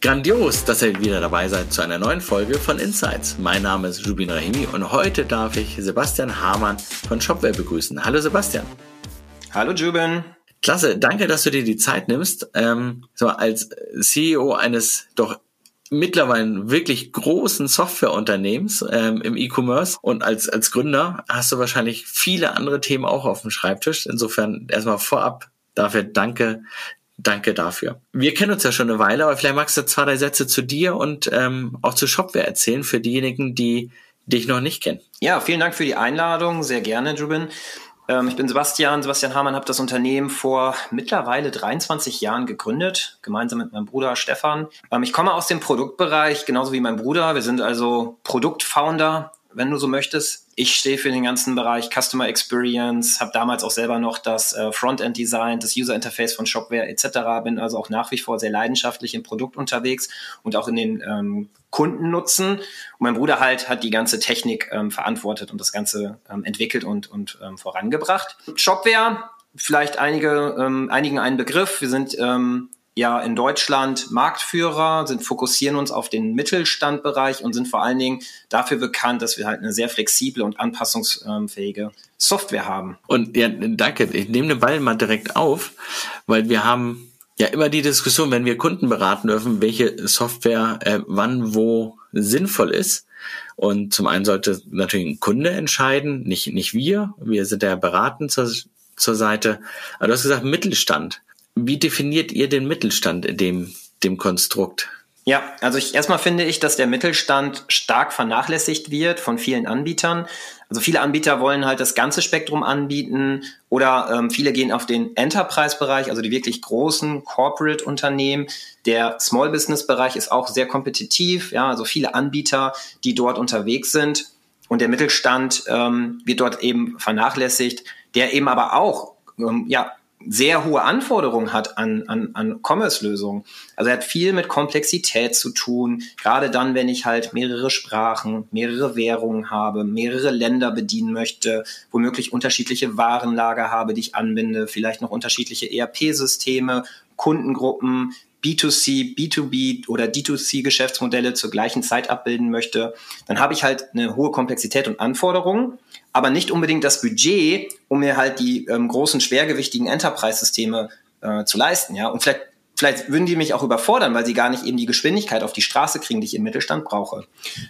Grandios, dass ihr wieder dabei seid zu einer neuen Folge von Insights. Mein Name ist Jubin Rahimi und heute darf ich Sebastian Hamann von Shopware begrüßen. Hallo Sebastian. Hallo Jubin. Klasse, danke, dass du dir die Zeit nimmst. Ähm, so als CEO eines doch mittlerweile wirklich großen Softwareunternehmens ähm, im E-Commerce und als, als Gründer hast du wahrscheinlich viele andere Themen auch auf dem Schreibtisch. Insofern erstmal vorab dafür danke, Danke dafür. Wir kennen uns ja schon eine Weile, aber vielleicht magst du zwei, drei Sätze zu dir und ähm, auch zu Shopware erzählen für diejenigen, die dich noch nicht kennen. Ja, vielen Dank für die Einladung. Sehr gerne, Jubin. Ähm, ich bin Sebastian, Sebastian Hamann, habe das Unternehmen vor mittlerweile 23 Jahren gegründet, gemeinsam mit meinem Bruder Stefan. Ähm, ich komme aus dem Produktbereich, genauso wie mein Bruder. Wir sind also Produktfounder wenn du so möchtest. Ich stehe für den ganzen Bereich Customer Experience, habe damals auch selber noch das äh, Frontend Design, das User Interface von Shopware etc. Bin also auch nach wie vor sehr leidenschaftlich im Produkt unterwegs und auch in den ähm, Kundennutzen. Und mein Bruder halt hat die ganze Technik ähm, verantwortet und das Ganze ähm, entwickelt und, und ähm, vorangebracht. Shopware, vielleicht einige, ähm, einigen einen Begriff. Wir sind ähm, ja in Deutschland Marktführer, sind fokussieren uns auf den Mittelstandbereich und sind vor allen Dingen dafür bekannt, dass wir halt eine sehr flexible und anpassungsfähige Software haben. Und ja, danke. Ich nehme den Ball mal direkt auf, weil wir haben ja immer die Diskussion, wenn wir Kunden beraten dürfen, welche Software äh, wann wo sinnvoll ist. Und zum einen sollte natürlich ein Kunde entscheiden, nicht, nicht wir. Wir sind ja beratend zur, zur Seite. Aber du hast gesagt Mittelstand. Wie definiert ihr den Mittelstand in dem, dem Konstrukt? Ja, also ich, erstmal finde ich, dass der Mittelstand stark vernachlässigt wird von vielen Anbietern. Also viele Anbieter wollen halt das ganze Spektrum anbieten oder ähm, viele gehen auf den Enterprise-Bereich, also die wirklich großen Corporate-Unternehmen. Der Small-Business-Bereich ist auch sehr kompetitiv, ja, also viele Anbieter, die dort unterwegs sind. Und der Mittelstand ähm, wird dort eben vernachlässigt, der eben aber auch ähm, ja, sehr hohe Anforderungen hat an, an, an Commerce-Lösungen. Also er hat viel mit Komplexität zu tun, gerade dann, wenn ich halt mehrere Sprachen, mehrere Währungen habe, mehrere Länder bedienen möchte, womöglich unterschiedliche Warenlager habe, die ich anbinde, vielleicht noch unterschiedliche ERP-Systeme, Kundengruppen, B2C, B2B oder D2C Geschäftsmodelle zur gleichen Zeit abbilden möchte, dann habe ich halt eine hohe Komplexität und Anforderungen aber nicht unbedingt das Budget, um mir halt die ähm, großen, schwergewichtigen Enterprise-Systeme äh, zu leisten. Ja? Und vielleicht, vielleicht würden die mich auch überfordern, weil sie gar nicht eben die Geschwindigkeit auf die Straße kriegen, die ich im Mittelstand brauche.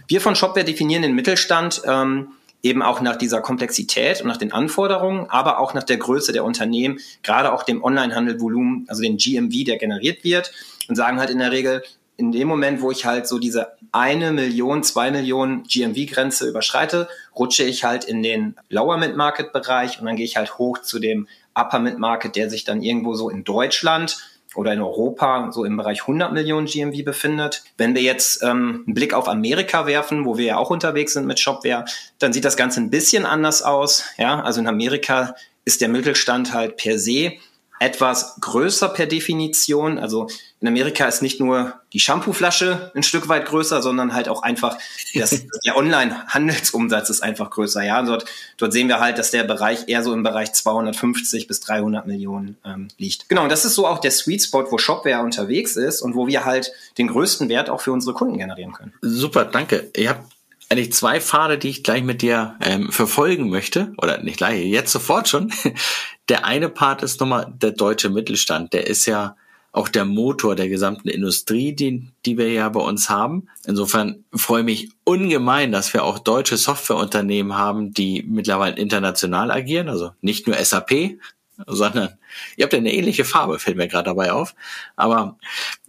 Wir von Shopware definieren den Mittelstand ähm, eben auch nach dieser Komplexität und nach den Anforderungen, aber auch nach der Größe der Unternehmen, gerade auch dem Onlinehandelvolumen, also den GMV, der generiert wird und sagen halt in der Regel, in dem Moment, wo ich halt so diese eine Million, zwei Millionen GMV-Grenze überschreite, rutsche ich halt in den Lower Mid-Market-Bereich und dann gehe ich halt hoch zu dem Upper Mid-Market, der sich dann irgendwo so in Deutschland oder in Europa so im Bereich 100 Millionen GMV befindet. Wenn wir jetzt ähm, einen Blick auf Amerika werfen, wo wir ja auch unterwegs sind mit Shopware, dann sieht das Ganze ein bisschen anders aus. Ja, also in Amerika ist der Mittelstand halt per se etwas größer per Definition. Also in Amerika ist nicht nur die Shampooflasche ein Stück weit größer, sondern halt auch einfach das, der Online-Handelsumsatz ist einfach größer. Ja, dort, dort sehen wir halt, dass der Bereich eher so im Bereich 250 bis 300 Millionen ähm, liegt. Genau, und das ist so auch der Sweet Spot, wo Shopware unterwegs ist und wo wir halt den größten Wert auch für unsere Kunden generieren können. Super, danke. Ihr habt eigentlich zwei Pfade, die ich gleich mit dir ähm, verfolgen möchte, oder nicht gleich, jetzt sofort schon. Der eine Part ist nochmal der deutsche Mittelstand. Der ist ja auch der Motor der gesamten Industrie, die, die wir ja bei uns haben. Insofern freue ich mich ungemein, dass wir auch deutsche Softwareunternehmen haben, die mittlerweile international agieren. Also nicht nur SAP, sondern ihr habt ja eine ähnliche Farbe, fällt mir gerade dabei auf. Aber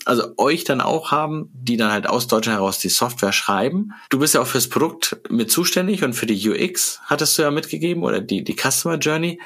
also euch dann auch haben, die dann halt aus Deutschland heraus die Software schreiben. Du bist ja auch fürs Produkt mit zuständig und für die UX hattest du ja mitgegeben oder die, die Customer Journey.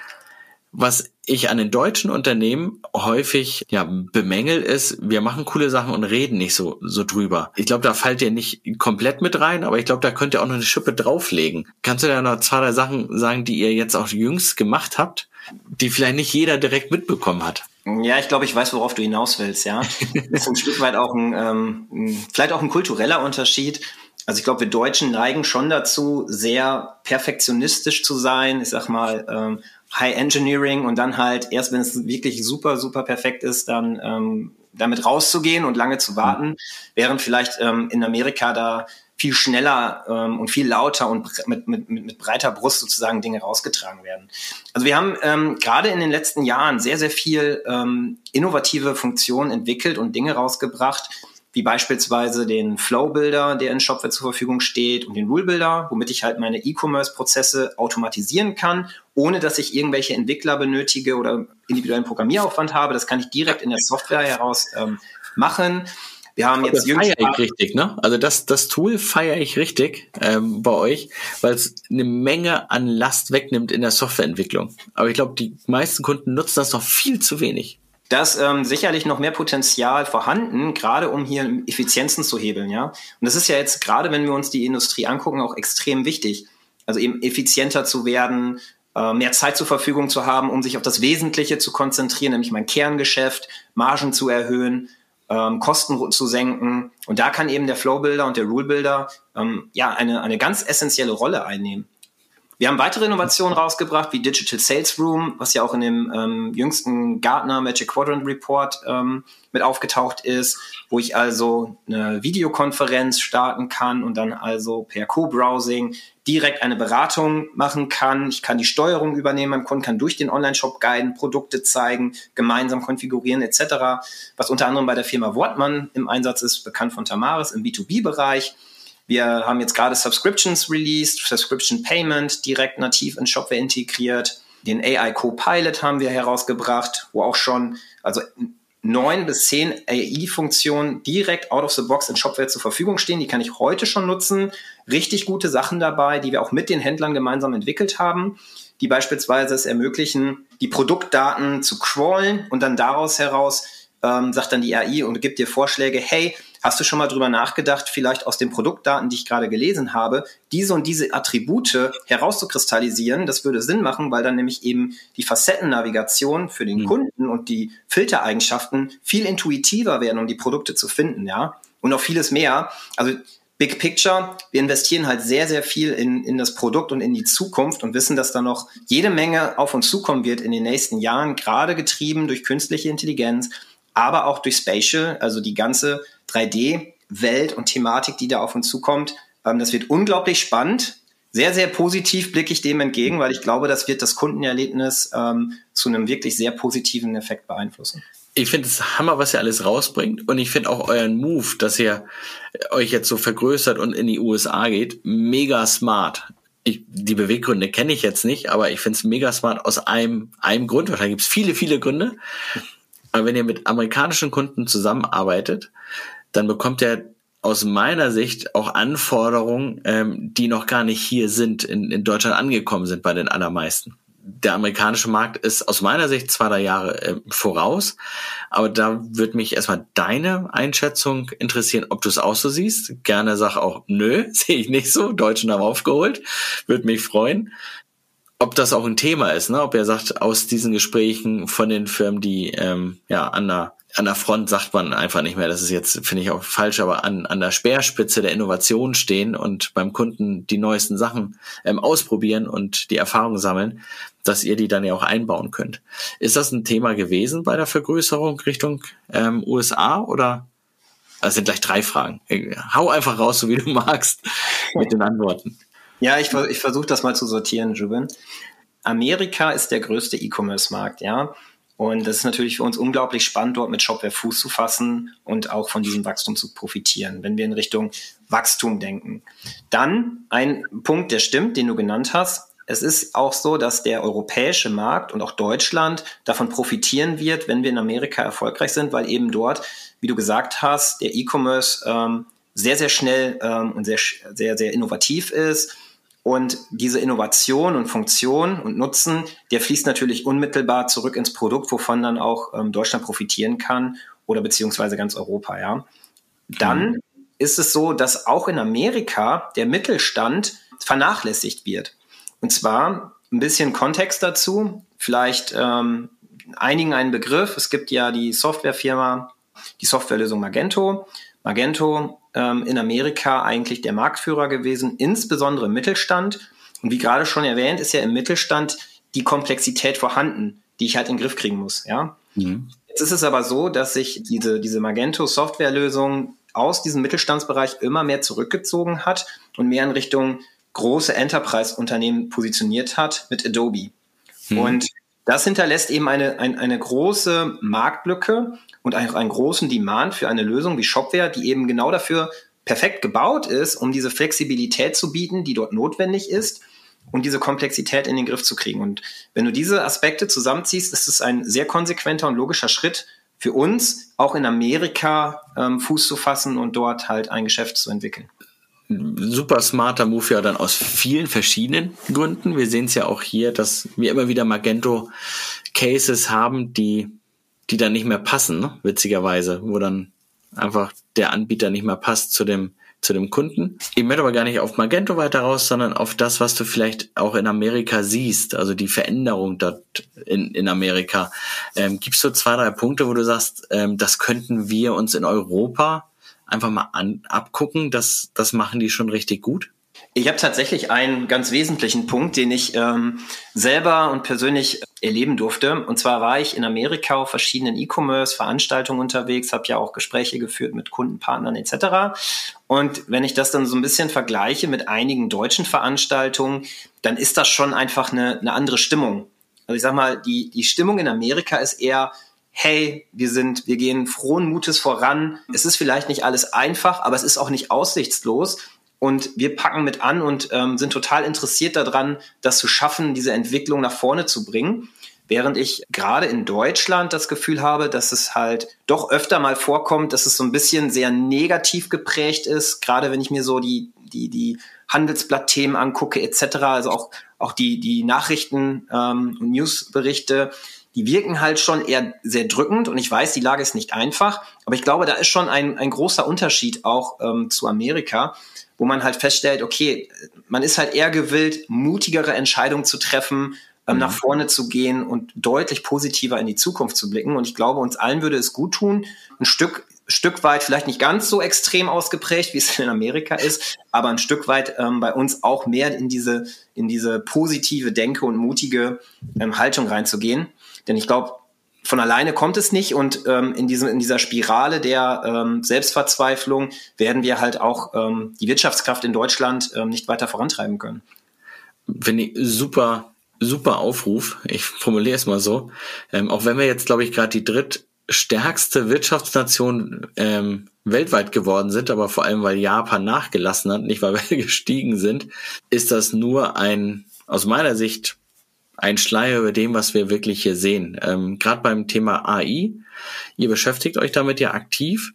Was ich an den deutschen Unternehmen häufig ja bemängel ist, wir machen coole Sachen und reden nicht so so drüber. Ich glaube, da fallt ihr nicht komplett mit rein, aber ich glaube, da könnt ihr auch noch eine Schippe drauflegen. Kannst du da noch zwei, drei Sachen sagen, die ihr jetzt auch jüngst gemacht habt, die vielleicht nicht jeder direkt mitbekommen hat? Ja, ich glaube, ich weiß, worauf du hinaus willst, ja. Das ist ein Stück weit auch ein, ähm, vielleicht auch ein kultureller Unterschied. Also ich glaube, wir Deutschen neigen schon dazu, sehr perfektionistisch zu sein. Ich sag mal, ähm, High Engineering und dann halt erst, wenn es wirklich super, super perfekt ist, dann ähm, damit rauszugehen und lange zu warten, während vielleicht ähm, in Amerika da viel schneller ähm, und viel lauter und mit, mit, mit breiter Brust sozusagen Dinge rausgetragen werden. Also wir haben ähm, gerade in den letzten Jahren sehr, sehr viel ähm, innovative Funktionen entwickelt und Dinge rausgebracht, wie beispielsweise den Flow Builder, der in Shopware zur Verfügung steht und den Rule Builder, womit ich halt meine E-Commerce-Prozesse automatisieren kann, ohne dass ich irgendwelche Entwickler benötige oder individuellen Programmieraufwand habe. Das kann ich direkt in der Software heraus ähm, machen. Wir haben jetzt das feiere ich richtig, ne? Also das, das Tool feiere ich richtig ähm, bei euch, weil es eine Menge an Last wegnimmt in der Softwareentwicklung. Aber ich glaube, die meisten Kunden nutzen das noch viel zu wenig. Da ist ähm, sicherlich noch mehr Potenzial vorhanden, gerade um hier Effizienzen zu hebeln, ja. Und das ist ja jetzt gerade, wenn wir uns die Industrie angucken, auch extrem wichtig. Also eben effizienter zu werden, äh, mehr Zeit zur Verfügung zu haben, um sich auf das Wesentliche zu konzentrieren, nämlich mein Kerngeschäft, Margen zu erhöhen ähm, Kosten zu senken. Und da kann eben der Flow Builder und der Rule Builder ähm, ja eine, eine ganz essentielle Rolle einnehmen. Wir haben weitere Innovationen rausgebracht, wie Digital Sales Room, was ja auch in dem ähm, jüngsten Gartner Magic Quadrant Report ähm, mit aufgetaucht ist, wo ich also eine Videokonferenz starten kann und dann also per Co-Browsing direkt eine Beratung machen kann. Ich kann die Steuerung übernehmen beim Kunden, kann durch den Online-Shop guiden, Produkte zeigen, gemeinsam konfigurieren etc. Was unter anderem bei der Firma Wortmann im Einsatz ist, bekannt von Tamaris im B2B-Bereich. Wir haben jetzt gerade Subscriptions released, Subscription Payment direkt nativ in Shopware integriert. Den AI Copilot haben wir herausgebracht, wo auch schon, also neun bis zehn AI-Funktionen direkt out of the box in Shopware zur Verfügung stehen. Die kann ich heute schon nutzen. Richtig gute Sachen dabei, die wir auch mit den Händlern gemeinsam entwickelt haben, die beispielsweise es ermöglichen, die Produktdaten zu crawlen und dann daraus heraus ähm, sagt dann die AI und gibt dir Vorschläge, hey, hast du schon mal drüber nachgedacht, vielleicht aus den Produktdaten, die ich gerade gelesen habe, diese und diese Attribute herauszukristallisieren? Das würde Sinn machen, weil dann nämlich eben die Facettennavigation für den mhm. Kunden und die Filtereigenschaften viel intuitiver werden, um die Produkte zu finden, ja. Und noch vieles mehr. Also Big Picture, wir investieren halt sehr, sehr viel in, in das Produkt und in die Zukunft und wissen, dass da noch jede Menge auf uns zukommen wird in den nächsten Jahren, gerade getrieben durch künstliche Intelligenz, aber auch durch Spatial, also die ganze 3D-Welt und Thematik, die da auf uns zukommt. Ähm, das wird unglaublich spannend. Sehr, sehr positiv blicke ich dem entgegen, weil ich glaube, das wird das Kundenerlebnis ähm, zu einem wirklich sehr positiven Effekt beeinflussen. Ich finde es Hammer, was ihr alles rausbringt. Und ich finde auch euren Move, dass ihr euch jetzt so vergrößert und in die USA geht, mega smart. Ich, die Beweggründe kenne ich jetzt nicht, aber ich finde es mega smart aus einem, einem Grund. Wahrscheinlich gibt es viele, viele Gründe. Aber wenn ihr mit amerikanischen Kunden zusammenarbeitet, dann bekommt er aus meiner Sicht auch Anforderungen, ähm, die noch gar nicht hier sind, in, in Deutschland angekommen sind bei den allermeisten. Der amerikanische Markt ist aus meiner Sicht zwei, drei Jahre äh, voraus, aber da würde mich erstmal deine Einschätzung interessieren, ob du es auch so siehst. Gerne sag auch, nö, sehe ich nicht so, Deutschen haben aufgeholt, würde mich freuen ob das auch ein Thema ist, ne? Ob er sagt, aus diesen Gesprächen von den Firmen, die ähm, ja an der an der Front sagt man einfach nicht mehr, das ist jetzt, finde ich auch falsch, aber an, an der Speerspitze der Innovation stehen und beim Kunden die neuesten Sachen ähm, ausprobieren und die Erfahrung sammeln, dass ihr die dann ja auch einbauen könnt. Ist das ein Thema gewesen bei der Vergrößerung Richtung ähm, USA oder? Das sind gleich drei Fragen. Hau einfach raus, so wie du magst, mit den Antworten. Ja, ich, ich versuche das mal zu sortieren, Juben. Amerika ist der größte E-Commerce-Markt, ja. Und das ist natürlich für uns unglaublich spannend, dort mit Shopware Fuß zu fassen und auch von diesem Wachstum zu profitieren, wenn wir in Richtung Wachstum denken. Dann ein Punkt, der stimmt, den du genannt hast. Es ist auch so, dass der europäische Markt und auch Deutschland davon profitieren wird, wenn wir in Amerika erfolgreich sind, weil eben dort, wie du gesagt hast, der E-Commerce ähm, sehr, sehr schnell ähm, und sehr, sehr, sehr innovativ ist und diese Innovation und Funktion und Nutzen, der fließt natürlich unmittelbar zurück ins Produkt, wovon dann auch ähm, Deutschland profitieren kann oder beziehungsweise ganz Europa, ja. Dann mhm. ist es so, dass auch in Amerika der Mittelstand vernachlässigt wird. Und zwar ein bisschen Kontext dazu, vielleicht ähm, einigen einen Begriff. Es gibt ja die Softwarefirma, die Softwarelösung Magento. Magento ähm, in Amerika eigentlich der Marktführer gewesen, insbesondere im Mittelstand. Und wie gerade schon erwähnt, ist ja im Mittelstand die Komplexität vorhanden, die ich halt in den Griff kriegen muss. Ja? Mhm. Jetzt ist es aber so, dass sich diese, diese Magento-Softwarelösung aus diesem Mittelstandsbereich immer mehr zurückgezogen hat und mehr in Richtung große Enterprise-Unternehmen positioniert hat mit Adobe. Hm. Und das hinterlässt eben eine, eine, eine große Marktlücke und auch einen großen Demand für eine Lösung wie Shopware, die eben genau dafür perfekt gebaut ist, um diese Flexibilität zu bieten, die dort notwendig ist und diese Komplexität in den Griff zu kriegen. Und wenn du diese Aspekte zusammenziehst, ist es ein sehr konsequenter und logischer Schritt für uns, auch in Amerika ähm, Fuß zu fassen und dort halt ein Geschäft zu entwickeln. Super smarter Move ja dann aus vielen verschiedenen Gründen. Wir sehen es ja auch hier, dass wir immer wieder Magento Cases haben, die, die dann nicht mehr passen, ne? witzigerweise, wo dann einfach der Anbieter nicht mehr passt zu dem, zu dem Kunden. Ich möchte aber gar nicht auf Magento weiter raus, sondern auf das, was du vielleicht auch in Amerika siehst, also die Veränderung dort in, in Amerika. Ähm, Gibt es so zwei, drei Punkte, wo du sagst, ähm, das könnten wir uns in Europa einfach mal an, abgucken, das, das machen die schon richtig gut? Ich habe tatsächlich einen ganz wesentlichen Punkt, den ich ähm, selber und persönlich erleben durfte. Und zwar war ich in Amerika auf verschiedenen E-Commerce-Veranstaltungen unterwegs, habe ja auch Gespräche geführt mit Kundenpartnern etc. Und wenn ich das dann so ein bisschen vergleiche mit einigen deutschen Veranstaltungen, dann ist das schon einfach eine, eine andere Stimmung. Also ich sag mal, die, die Stimmung in Amerika ist eher, hey, wir sind, wir gehen frohen Mutes voran. Es ist vielleicht nicht alles einfach, aber es ist auch nicht aussichtslos. Und wir packen mit an und ähm, sind total interessiert daran, das zu schaffen, diese Entwicklung nach vorne zu bringen. Während ich gerade in Deutschland das Gefühl habe, dass es halt doch öfter mal vorkommt, dass es so ein bisschen sehr negativ geprägt ist, gerade wenn ich mir so die, die, die Handelsblattthemen angucke etc., also auch, auch die, die Nachrichten ähm, und Newsberichte, die wirken halt schon eher sehr drückend und ich weiß, die Lage ist nicht einfach, aber ich glaube, da ist schon ein, ein großer Unterschied auch ähm, zu Amerika wo man halt feststellt, okay, man ist halt eher gewillt, mutigere Entscheidungen zu treffen, ähm, mhm. nach vorne zu gehen und deutlich positiver in die Zukunft zu blicken. Und ich glaube, uns allen würde es gut tun, ein Stück, Stück weit, vielleicht nicht ganz so extrem ausgeprägt, wie es in Amerika ist, aber ein Stück weit ähm, bei uns auch mehr in diese, in diese positive Denke und mutige ähm, Haltung reinzugehen. Denn ich glaube, von alleine kommt es nicht und ähm, in, diesem, in dieser Spirale der ähm, Selbstverzweiflung werden wir halt auch ähm, die Wirtschaftskraft in Deutschland ähm, nicht weiter vorantreiben können. Finde ich super, super Aufruf. Ich formuliere es mal so. Ähm, auch wenn wir jetzt, glaube ich, gerade die drittstärkste Wirtschaftsnation ähm, weltweit geworden sind, aber vor allem, weil Japan nachgelassen hat, nicht weil wir gestiegen sind, ist das nur ein, aus meiner Sicht, ein Schleier über dem, was wir wirklich hier sehen. Ähm, Gerade beim Thema AI, ihr beschäftigt euch damit ja aktiv,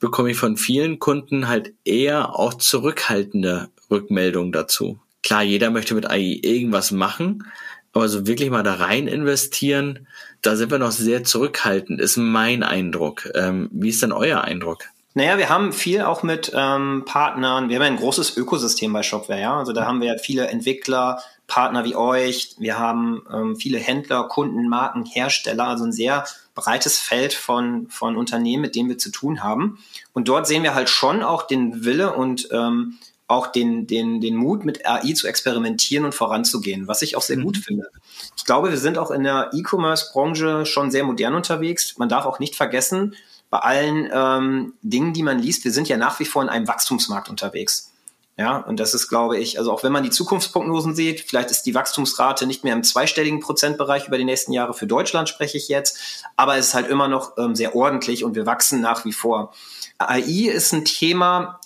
bekomme ich von vielen Kunden halt eher auch zurückhaltende Rückmeldungen dazu. Klar, jeder möchte mit AI irgendwas machen, aber so wirklich mal da rein investieren, da sind wir noch sehr zurückhaltend, ist mein Eindruck. Ähm, wie ist denn euer Eindruck? Naja, wir haben viel auch mit ähm, Partnern, wir haben ja ein großes Ökosystem bei Shopware, ja. Also da haben wir viele Entwickler, Partner wie euch, wir haben ähm, viele Händler, Kunden, Marken, Hersteller, also ein sehr breites Feld von, von Unternehmen, mit denen wir zu tun haben. Und dort sehen wir halt schon auch den Wille und ähm, auch den, den, den Mut, mit AI zu experimentieren und voranzugehen, was ich auch sehr mhm. gut finde. Ich glaube, wir sind auch in der E-Commerce-Branche schon sehr modern unterwegs. Man darf auch nicht vergessen, bei allen ähm, Dingen, die man liest, wir sind ja nach wie vor in einem Wachstumsmarkt unterwegs. Ja, und das ist, glaube ich, also auch wenn man die Zukunftsprognosen sieht, vielleicht ist die Wachstumsrate nicht mehr im zweistelligen Prozentbereich über die nächsten Jahre. Für Deutschland spreche ich jetzt, aber es ist halt immer noch ähm, sehr ordentlich und wir wachsen nach wie vor. AI ist ein Thema,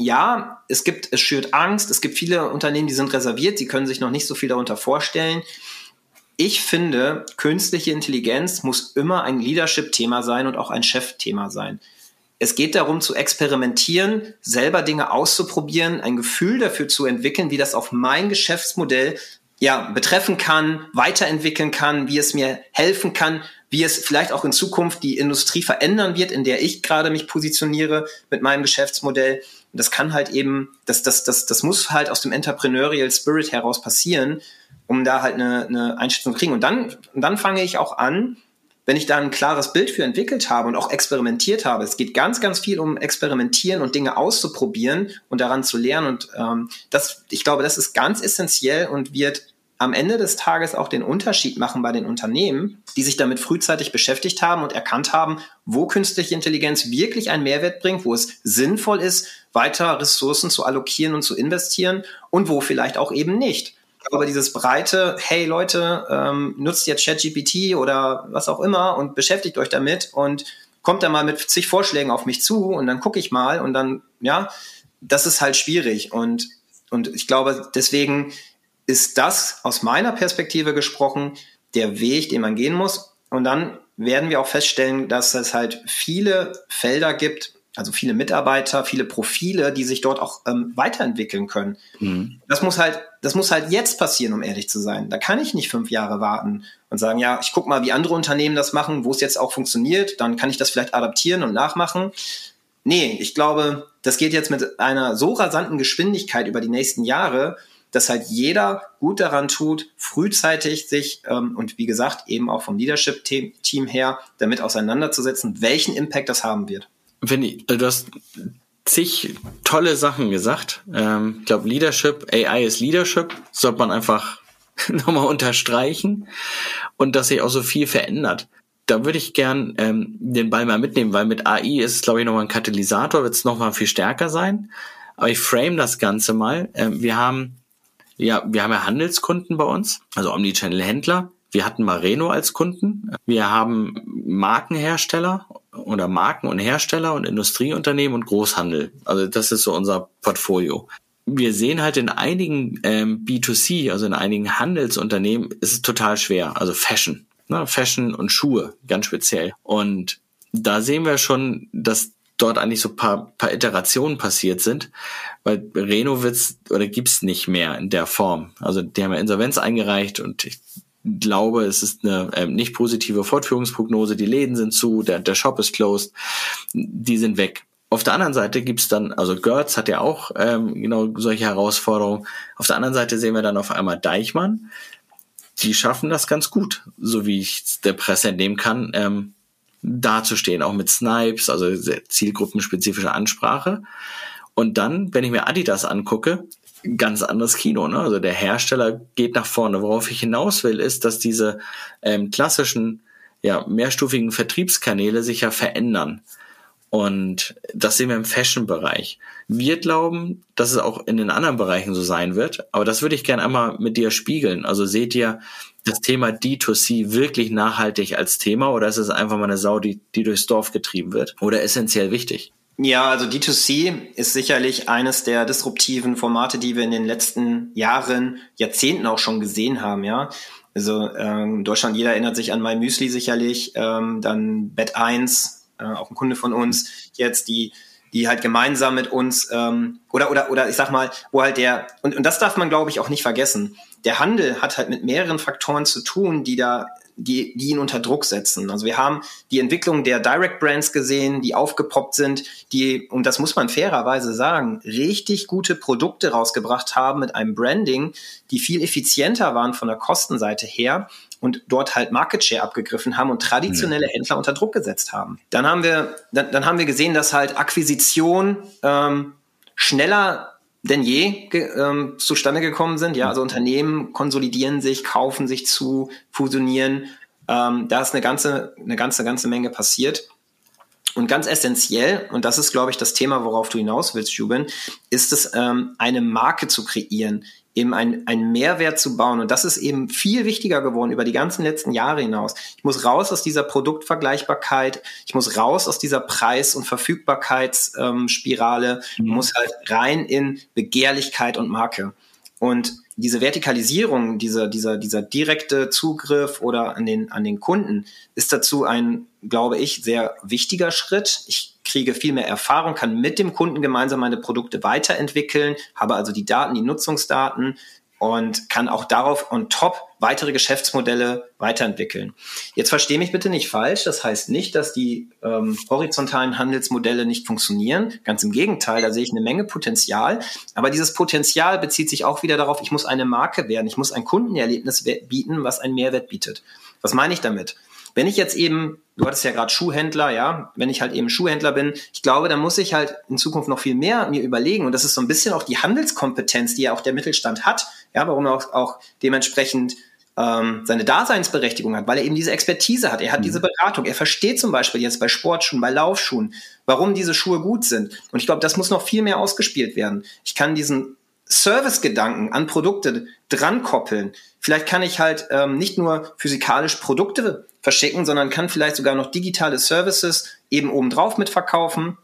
ja, es gibt, es schürt Angst. Es gibt viele Unternehmen, die sind reserviert, die können sich noch nicht so viel darunter vorstellen. Ich finde, künstliche Intelligenz muss immer ein Leadership-Thema sein und auch ein Chef-Thema sein. Es geht darum zu experimentieren, selber Dinge auszuprobieren, ein Gefühl dafür zu entwickeln, wie das auf mein Geschäftsmodell ja betreffen kann, weiterentwickeln kann, wie es mir helfen kann, wie es vielleicht auch in Zukunft die Industrie verändern wird, in der ich gerade mich positioniere mit meinem Geschäftsmodell. Und das kann halt eben, das, das, das, das muss halt aus dem Entrepreneurial Spirit heraus passieren, um da halt eine, eine Einschätzung zu kriegen. Und dann, und dann fange ich auch an, wenn ich da ein klares Bild für entwickelt habe und auch experimentiert habe, es geht ganz, ganz viel um Experimentieren und Dinge auszuprobieren und daran zu lernen. Und ähm, das, ich glaube, das ist ganz essentiell und wird am Ende des Tages auch den Unterschied machen bei den Unternehmen, die sich damit frühzeitig beschäftigt haben und erkannt haben, wo künstliche Intelligenz wirklich einen Mehrwert bringt, wo es sinnvoll ist, weiter Ressourcen zu allokieren und zu investieren und wo vielleicht auch eben nicht. Aber dieses breite, hey Leute, ähm, nutzt jetzt ChatGPT oder was auch immer und beschäftigt euch damit und kommt dann mal mit zig Vorschlägen auf mich zu und dann gucke ich mal und dann, ja, das ist halt schwierig. Und, und ich glaube, deswegen ist das aus meiner Perspektive gesprochen der Weg, den man gehen muss. Und dann werden wir auch feststellen, dass es halt viele Felder gibt, also viele Mitarbeiter, viele Profile, die sich dort auch ähm, weiterentwickeln können. Mhm. Das muss halt, das muss halt jetzt passieren, um ehrlich zu sein. Da kann ich nicht fünf Jahre warten und sagen, ja, ich gucke mal, wie andere Unternehmen das machen, wo es jetzt auch funktioniert, dann kann ich das vielleicht adaptieren und nachmachen. Nee, ich glaube, das geht jetzt mit einer so rasanten Geschwindigkeit über die nächsten Jahre, dass halt jeder gut daran tut, frühzeitig sich ähm, und wie gesagt eben auch vom Leadership-Team her damit auseinanderzusetzen, welchen Impact das haben wird wenn ich, du hast zig tolle Sachen gesagt. Ähm, ich glaube, Leadership, AI ist Leadership, sollte man einfach nochmal unterstreichen und dass sich auch so viel verändert. Da würde ich gern ähm, den Ball mal mitnehmen, weil mit AI ist es, glaube ich, nochmal ein Katalysator, wird es nochmal viel stärker sein. Aber ich frame das Ganze mal. Ähm, wir haben ja, wir haben ja Handelskunden bei uns, also Omnichannel-Händler. Wir hatten Mareno als Kunden. Wir haben Markenhersteller oder Marken und Hersteller und Industrieunternehmen und Großhandel. Also das ist so unser Portfolio. Wir sehen halt in einigen ähm, B2C, also in einigen Handelsunternehmen, ist es total schwer. Also Fashion, ne? Fashion und Schuhe ganz speziell. Und da sehen wir schon, dass dort eigentlich so paar, paar Iterationen passiert sind, weil Reno wird's oder gibt's nicht mehr in der Form. Also die haben ja Insolvenz eingereicht und ich glaube, es ist eine ähm, nicht positive Fortführungsprognose. Die Läden sind zu, der, der Shop ist closed, die sind weg. Auf der anderen Seite gibt's dann, also Gertz hat ja auch ähm, genau solche Herausforderungen. Auf der anderen Seite sehen wir dann auf einmal Deichmann. Die schaffen das ganz gut, so wie ich der Presse entnehmen kann, ähm, dazustehen, auch mit Snipes, also zielgruppenspezifische Ansprache. Und dann, wenn ich mir Adidas angucke, ganz anderes Kino. Ne? Also der Hersteller geht nach vorne. Worauf ich hinaus will, ist, dass diese ähm, klassischen, ja, mehrstufigen Vertriebskanäle sich ja verändern. Und das sehen wir im Fashion-Bereich. Wir glauben, dass es auch in den anderen Bereichen so sein wird. Aber das würde ich gerne einmal mit dir spiegeln. Also seht ihr das Thema D2C wirklich nachhaltig als Thema oder ist es einfach mal eine Sau, die, die durchs Dorf getrieben wird? Oder essentiell wichtig? Ja, also D2C ist sicherlich eines der disruptiven Formate, die wir in den letzten Jahren, Jahrzehnten auch schon gesehen haben, ja. Also ähm, Deutschland, jeder erinnert sich an My Müsli sicherlich, ähm, dann Bet 1, äh, auch ein Kunde von uns, jetzt die die halt gemeinsam mit uns ähm, oder oder oder ich sag mal, wo halt der und, und das darf man glaube ich auch nicht vergessen. Der Handel hat halt mit mehreren Faktoren zu tun, die da die, die ihn unter Druck setzen. Also wir haben die Entwicklung der Direct Brands gesehen, die aufgepoppt sind, die, und das muss man fairerweise sagen, richtig gute Produkte rausgebracht haben mit einem Branding, die viel effizienter waren von der Kostenseite her und dort halt Market Share abgegriffen haben und traditionelle mhm. Händler unter Druck gesetzt haben. Dann haben wir, dann, dann haben wir gesehen, dass halt Akquisition ähm, schneller denn je ähm, zustande gekommen sind. Ja, also Unternehmen konsolidieren sich, kaufen sich zu, fusionieren. Ähm, da ist eine ganze, eine ganze, ganze Menge passiert. Und ganz essentiell, und das ist, glaube ich, das Thema, worauf du hinaus willst, Juben, ist es, ähm, eine Marke zu kreieren, eben ein, einen Mehrwert zu bauen. Und das ist eben viel wichtiger geworden über die ganzen letzten Jahre hinaus. Ich muss raus aus dieser Produktvergleichbarkeit, ich muss raus aus dieser Preis- und Verfügbarkeitsspirale, ähm, mhm. muss halt rein in Begehrlichkeit und Marke. Und diese Vertikalisierung, dieser, dieser, dieser direkte Zugriff oder an den, an den Kunden ist dazu ein, glaube ich, sehr wichtiger Schritt. Ich kriege viel mehr Erfahrung, kann mit dem Kunden gemeinsam meine Produkte weiterentwickeln, habe also die Daten, die Nutzungsdaten, und kann auch darauf on top weitere Geschäftsmodelle weiterentwickeln. Jetzt verstehe mich bitte nicht falsch. Das heißt nicht, dass die ähm, horizontalen Handelsmodelle nicht funktionieren. Ganz im Gegenteil, da sehe ich eine Menge Potenzial. Aber dieses Potenzial bezieht sich auch wieder darauf, ich muss eine Marke werden. Ich muss ein Kundenerlebnis bieten, was einen Mehrwert bietet. Was meine ich damit? Wenn ich jetzt eben, du hattest ja gerade Schuhhändler, ja, wenn ich halt eben Schuhhändler bin, ich glaube, dann muss ich halt in Zukunft noch viel mehr mir überlegen. Und das ist so ein bisschen auch die Handelskompetenz, die ja auch der Mittelstand hat, ja, warum er auch, auch dementsprechend ähm, seine Daseinsberechtigung hat, weil er eben diese Expertise hat. Er hat mhm. diese Beratung. Er versteht zum Beispiel jetzt bei Sportschuhen, bei Laufschuhen, warum diese Schuhe gut sind. Und ich glaube, das muss noch viel mehr ausgespielt werden. Ich kann diesen Service-Gedanken an Produkte dran koppeln. Vielleicht kann ich halt ähm, nicht nur physikalisch Produkte verschicken, sondern kann vielleicht sogar noch digitale Services eben obendrauf mitverkaufen.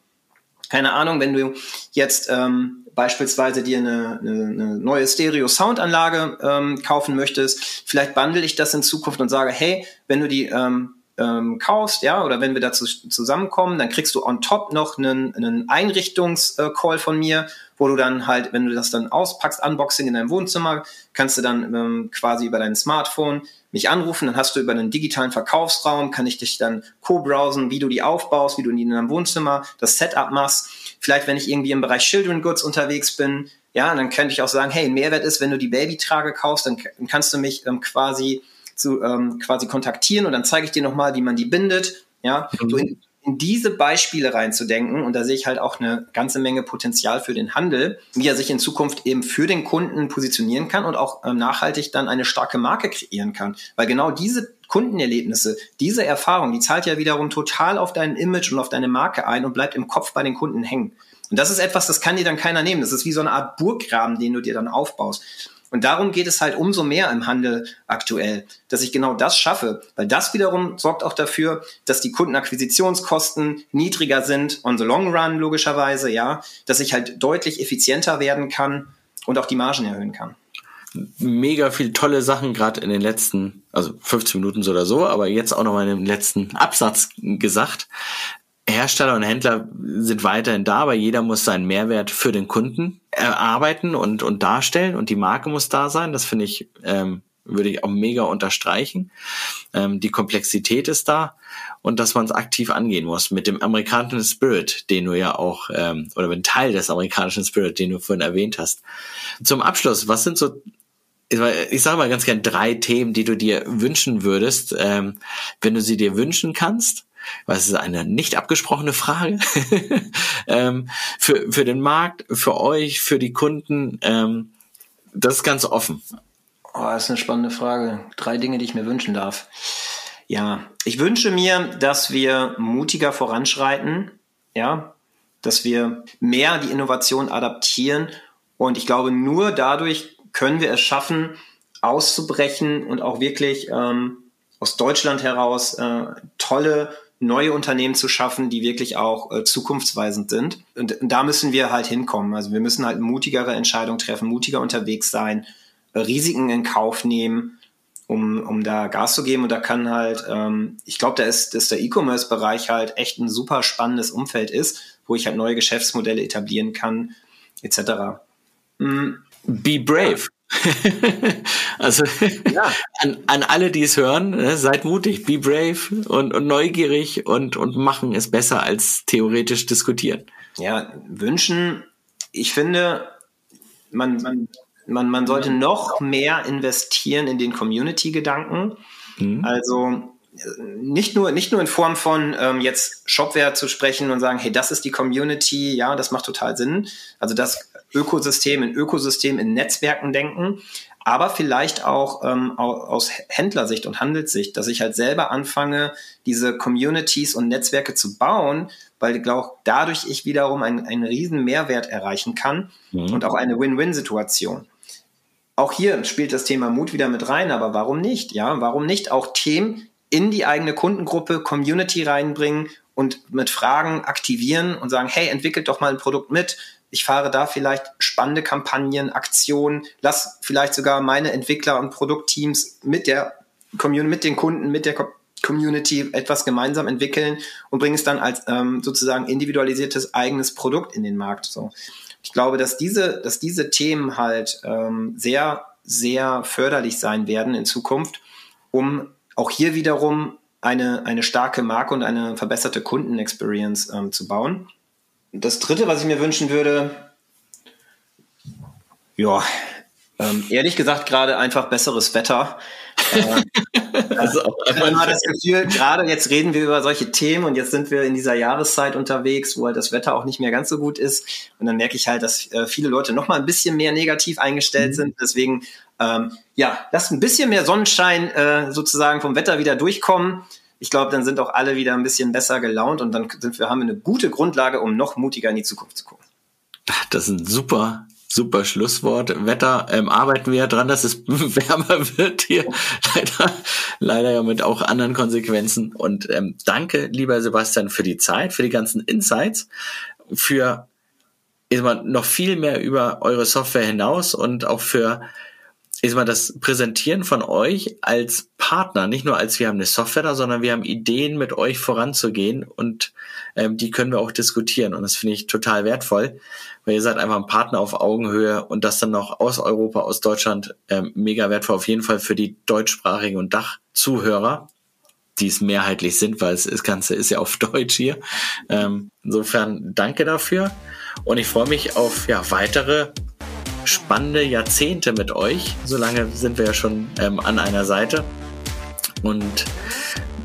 Keine Ahnung, wenn du jetzt ähm, beispielsweise dir eine, eine, eine neue Stereo-Soundanlage ähm, kaufen möchtest, vielleicht bundle ich das in Zukunft und sage, hey, wenn du die ähm, ähm, kaufst, ja, oder wenn wir dazu zusammenkommen, dann kriegst du on top noch einen, einen Einrichtungs-Call von mir, wo du dann halt, wenn du das dann auspackst, Unboxing in deinem Wohnzimmer, kannst du dann ähm, quasi über dein Smartphone mich anrufen, dann hast du über einen digitalen Verkaufsraum, kann ich dich dann co-browsen, wie du die aufbaust, wie du in deinem Wohnzimmer das Setup machst. Vielleicht, wenn ich irgendwie im Bereich Children Goods unterwegs bin, ja, dann könnte ich auch sagen, hey, Mehrwert ist, wenn du die Babytrage kaufst, dann, dann kannst du mich ähm, quasi zu ähm, quasi kontaktieren und dann zeige ich dir nochmal, wie man die bindet. Ja, mhm. so in, in diese Beispiele reinzudenken. Und da sehe ich halt auch eine ganze Menge Potenzial für den Handel, wie er sich in Zukunft eben für den Kunden positionieren kann und auch ähm, nachhaltig dann eine starke Marke kreieren kann. Weil genau diese Kundenerlebnisse, diese Erfahrung, die zahlt ja wiederum total auf dein Image und auf deine Marke ein und bleibt im Kopf bei den Kunden hängen. Und das ist etwas, das kann dir dann keiner nehmen. Das ist wie so eine Art Burggraben, den du dir dann aufbaust. Und darum geht es halt umso mehr im Handel aktuell, dass ich genau das schaffe, weil das wiederum sorgt auch dafür, dass die Kundenakquisitionskosten niedriger sind on the long run logischerweise, ja, dass ich halt deutlich effizienter werden kann und auch die Margen erhöhen kann. Mega viel tolle Sachen gerade in den letzten, also 15 Minuten so oder so, aber jetzt auch noch mal in dem letzten Absatz gesagt. Hersteller und Händler sind weiterhin da, aber jeder muss seinen Mehrwert für den Kunden erarbeiten und, und darstellen und die Marke muss da sein. Das finde ich, ähm, würde ich auch mega unterstreichen. Ähm, die Komplexität ist da und dass man es aktiv angehen muss mit dem amerikanischen Spirit, den du ja auch, ähm, oder mit Teil des amerikanischen Spirit, den du vorhin erwähnt hast. Zum Abschluss, was sind so ich sage mal ganz gern drei Themen, die du dir wünschen würdest, ähm, wenn du sie dir wünschen kannst was ist eine nicht abgesprochene Frage, ähm, für, für den Markt, für euch, für die Kunden, ähm, das ist ganz offen. Oh, das ist eine spannende Frage. Drei Dinge, die ich mir wünschen darf. Ja, ich wünsche mir, dass wir mutiger voranschreiten, ja, dass wir mehr die Innovation adaptieren und ich glaube, nur dadurch können wir es schaffen, auszubrechen und auch wirklich ähm, aus Deutschland heraus äh, tolle neue Unternehmen zu schaffen, die wirklich auch äh, zukunftsweisend sind. Und, und, da müssen wir halt hinkommen. Also wir müssen halt mutigere Entscheidungen treffen, mutiger unterwegs sein, äh, Risiken in Kauf nehmen, um, um da Gas zu geben. Und da kann halt, ähm, ich glaube, da ist, dass der E-Commerce-Bereich halt echt ein super spannendes Umfeld ist, wo ich halt neue Geschäftsmodelle etablieren kann, etc. Mhm. Be brave. also ja. an, an alle, die es hören, ne, seid mutig, be brave und, und neugierig und, und machen es besser als theoretisch diskutieren. Ja, wünschen, ich finde, man, man, man, man sollte noch mehr investieren in den Community-Gedanken. Mhm. Also nicht nur, nicht nur in Form von ähm, jetzt Shopware zu sprechen und sagen, hey, das ist die Community, ja, das macht total Sinn. Also das Ökosystem in Ökosystem in Netzwerken denken, aber vielleicht auch ähm, aus Händlersicht und Handelssicht, dass ich halt selber anfange, diese Communities und Netzwerke zu bauen, weil ich glaube, dadurch ich wiederum einen, einen riesen Mehrwert erreichen kann mhm. und auch eine Win-Win-Situation. Auch hier spielt das Thema Mut wieder mit rein, aber warum nicht? Ja, warum nicht auch Themen in die eigene Kundengruppe, Community reinbringen und mit Fragen aktivieren und sagen, hey, entwickelt doch mal ein Produkt mit, ich fahre da vielleicht spannende Kampagnen, Aktionen, lass vielleicht sogar meine Entwickler und Produktteams mit der Community, mit den Kunden, mit der Community etwas gemeinsam entwickeln und bringe es dann als ähm, sozusagen individualisiertes eigenes Produkt in den Markt. So. Ich glaube, dass diese, dass diese Themen halt ähm, sehr, sehr förderlich sein werden in Zukunft, um auch hier wiederum eine, eine starke Marke und eine verbesserte Kundenexperience ähm, zu bauen das dritte, was ich mir wünschen würde, ja, ähm, ehrlich gesagt gerade einfach besseres Wetter. Äh, also man hat das Gefühl, gerade jetzt reden wir über solche Themen und jetzt sind wir in dieser Jahreszeit unterwegs, wo halt das Wetter auch nicht mehr ganz so gut ist. Und dann merke ich halt, dass äh, viele Leute noch mal ein bisschen mehr negativ eingestellt mhm. sind. Deswegen, ähm, ja, lasst ein bisschen mehr Sonnenschein äh, sozusagen vom Wetter wieder durchkommen. Ich glaube, dann sind auch alle wieder ein bisschen besser gelaunt und dann sind wir, haben wir eine gute Grundlage, um noch mutiger in die Zukunft zu gucken. Das ist ein super super Schlusswort. Wetter ähm, arbeiten wir ja dran, dass es wärmer wird hier. Leider, leider ja mit auch anderen Konsequenzen. Und ähm, danke, lieber Sebastian, für die Zeit, für die ganzen Insights, für ist man noch viel mehr über eure Software hinaus und auch für ist mal das Präsentieren von euch als Partner, nicht nur als wir haben eine Software da, sondern wir haben Ideen, mit euch voranzugehen und ähm, die können wir auch diskutieren. Und das finde ich total wertvoll, weil ihr seid einfach ein Partner auf Augenhöhe und das dann noch aus Europa, aus Deutschland, ähm, mega wertvoll. Auf jeden Fall für die deutschsprachigen und Dachzuhörer, die es mehrheitlich sind, weil es, das Ganze ist ja auf Deutsch hier. Ähm, insofern danke dafür. Und ich freue mich auf ja, weitere spannende Jahrzehnte mit euch. So lange sind wir ja schon ähm, an einer Seite und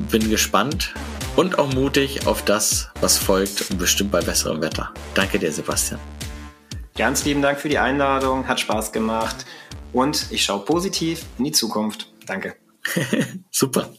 bin gespannt und auch mutig auf das, was folgt und bestimmt bei besserem Wetter. Danke dir, Sebastian. Ganz lieben Dank für die Einladung, hat Spaß gemacht und ich schaue positiv in die Zukunft. Danke. Super.